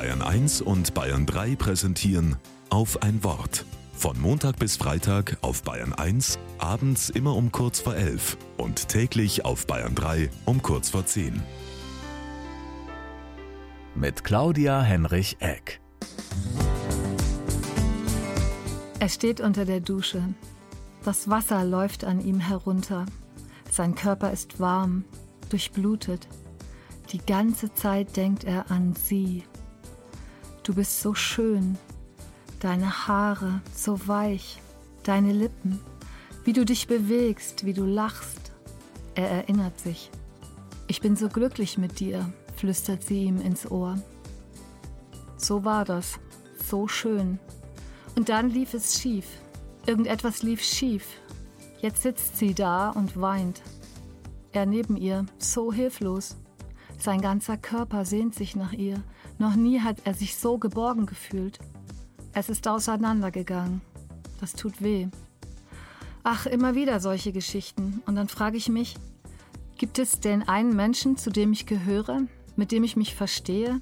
Bayern 1 und Bayern 3 präsentieren auf ein Wort. Von Montag bis Freitag auf Bayern 1, abends immer um kurz vor 11 und täglich auf Bayern 3 um kurz vor 10. Mit Claudia Henrich Eck. Er steht unter der Dusche. Das Wasser läuft an ihm herunter. Sein Körper ist warm, durchblutet. Die ganze Zeit denkt er an sie. Du bist so schön, deine Haare so weich, deine Lippen, wie du dich bewegst, wie du lachst. Er erinnert sich. Ich bin so glücklich mit dir, flüstert sie ihm ins Ohr. So war das, so schön. Und dann lief es schief. Irgendetwas lief schief. Jetzt sitzt sie da und weint. Er neben ihr, so hilflos. Sein ganzer Körper sehnt sich nach ihr. Noch nie hat er sich so geborgen gefühlt. Es ist auseinandergegangen. Das tut weh. Ach, immer wieder solche Geschichten. Und dann frage ich mich, gibt es den einen Menschen, zu dem ich gehöre, mit dem ich mich verstehe,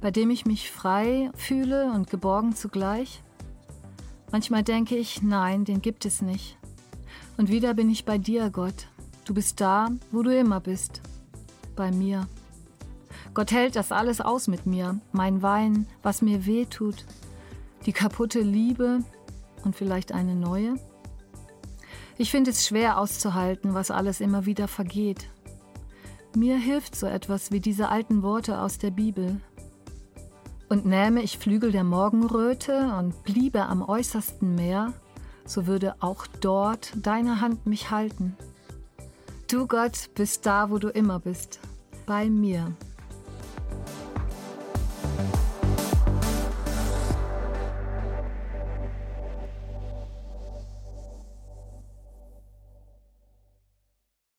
bei dem ich mich frei fühle und geborgen zugleich? Manchmal denke ich, nein, den gibt es nicht. Und wieder bin ich bei dir, Gott. Du bist da, wo du immer bist. Bei mir. Gott hält das alles aus mit mir, mein Wein, was mir weh tut, die kaputte Liebe und vielleicht eine neue. Ich finde es schwer auszuhalten, was alles immer wieder vergeht. Mir hilft so etwas wie diese alten Worte aus der Bibel. Und nähme ich Flügel der Morgenröte und bliebe am äußersten Meer, so würde auch dort deine Hand mich halten. Du Gott bist da, wo du immer bist, bei mir.